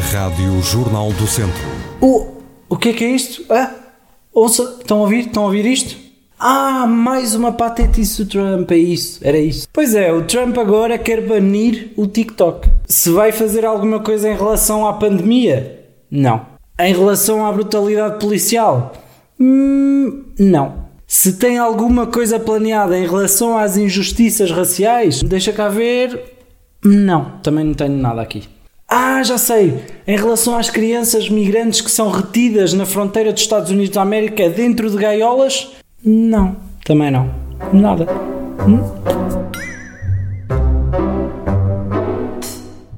Rádio Jornal do Centro. O, o que é que é isto? Ouça, estão a ouvir? Estão a ouvir isto? Ah, mais uma patetice do Trump, é isso, era isso. Pois é, o Trump agora quer banir o TikTok. Se vai fazer alguma coisa em relação à pandemia? Não. Em relação à brutalidade policial? Hum, não. Se tem alguma coisa planeada em relação às injustiças raciais, deixa cá ver. Não, também não tenho nada aqui. Ah, já sei! Em relação às crianças migrantes que são retidas na fronteira dos Estados Unidos da América dentro de gaiolas? Não, também não. Nada. Hum?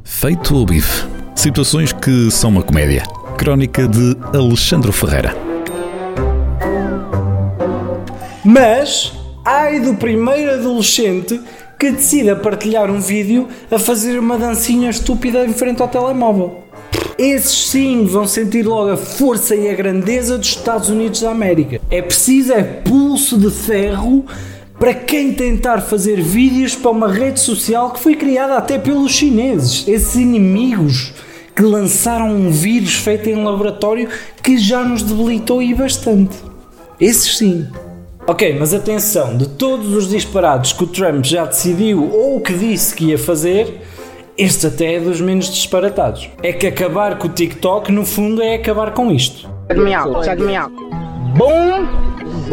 Feito o bife. Situações que são uma comédia. Crónica de Alexandre Ferreira. Mas, ai do primeiro adolescente que decida partilhar um vídeo a fazer uma dancinha estúpida em frente ao telemóvel. Esses sim vão sentir logo a força e a grandeza dos Estados Unidos da América. É preciso é pulso de ferro para quem tentar fazer vídeos para uma rede social que foi criada até pelos chineses, esses inimigos que lançaram um vírus feito em laboratório que já nos debilitou e bastante. Esses sim. Ok, mas atenção, de todos os disparados que o Trump já decidiu ou que disse que ia fazer, este até é dos menos disparatados. É que acabar com o TikTok, no fundo, é acabar com isto. Check me out, check me out. Boom,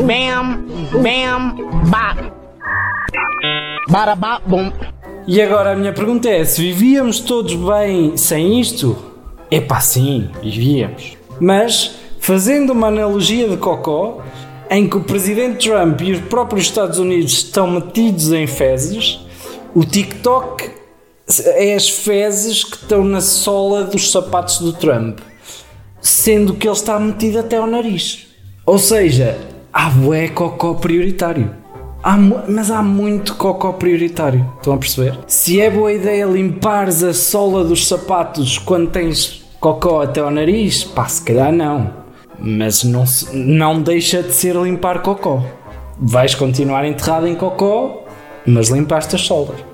bam, bam, bop. Bada bop, boom. E agora a minha pergunta é: se vivíamos todos bem sem isto? Epá, sim, vivíamos. Mas, fazendo uma analogia de cocó, em que o presidente Trump e os próprios Estados Unidos estão metidos em fezes, o TikTok é as fezes que estão na sola dos sapatos do Trump, sendo que ele está metido até ao nariz. Ou seja, há bué cocó prioritário. Há, mas há muito cocó prioritário. Estão a perceber? Se é boa ideia limpares a sola dos sapatos quando tens cocó até ao nariz, pá, se calhar não mas não, não deixa de ser limpar cocó. Vais continuar enterrado em cocó, mas limpaste as solas.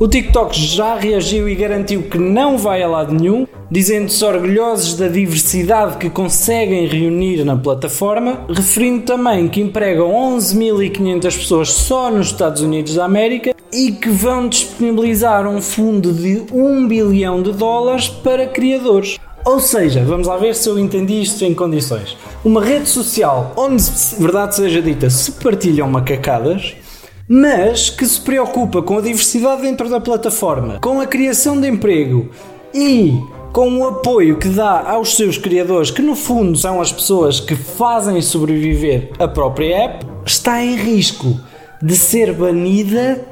O TikTok já reagiu e garantiu que não vai a lado nenhum, dizendo-se orgulhosos da diversidade que conseguem reunir na plataforma, referindo também que empregam 11.500 pessoas só nos Estados Unidos da América e que vão disponibilizar um fundo de 1 bilhão de dólares para criadores. Ou seja, vamos lá ver se eu entendi isto em condições. Uma rede social onde, verdade seja dita, se partilham macacadas, mas que se preocupa com a diversidade dentro da plataforma, com a criação de emprego e com o apoio que dá aos seus criadores, que no fundo são as pessoas que fazem sobreviver a própria app, está em risco de ser banida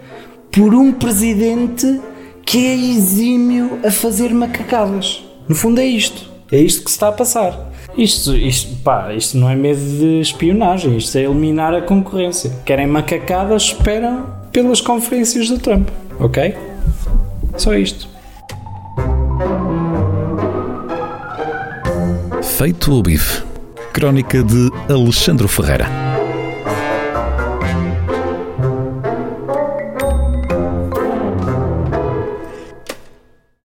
por um presidente que é exímio a fazer macacadas. No fundo é isto. É isto que se está a passar. Isto, isto, pá, isto não é medo de espionagem, isto é eliminar a concorrência. Querem macacadas, esperam pelas conferências do Trump, ok? Só isto. Feito o bife. Crónica de Alexandre Ferreira.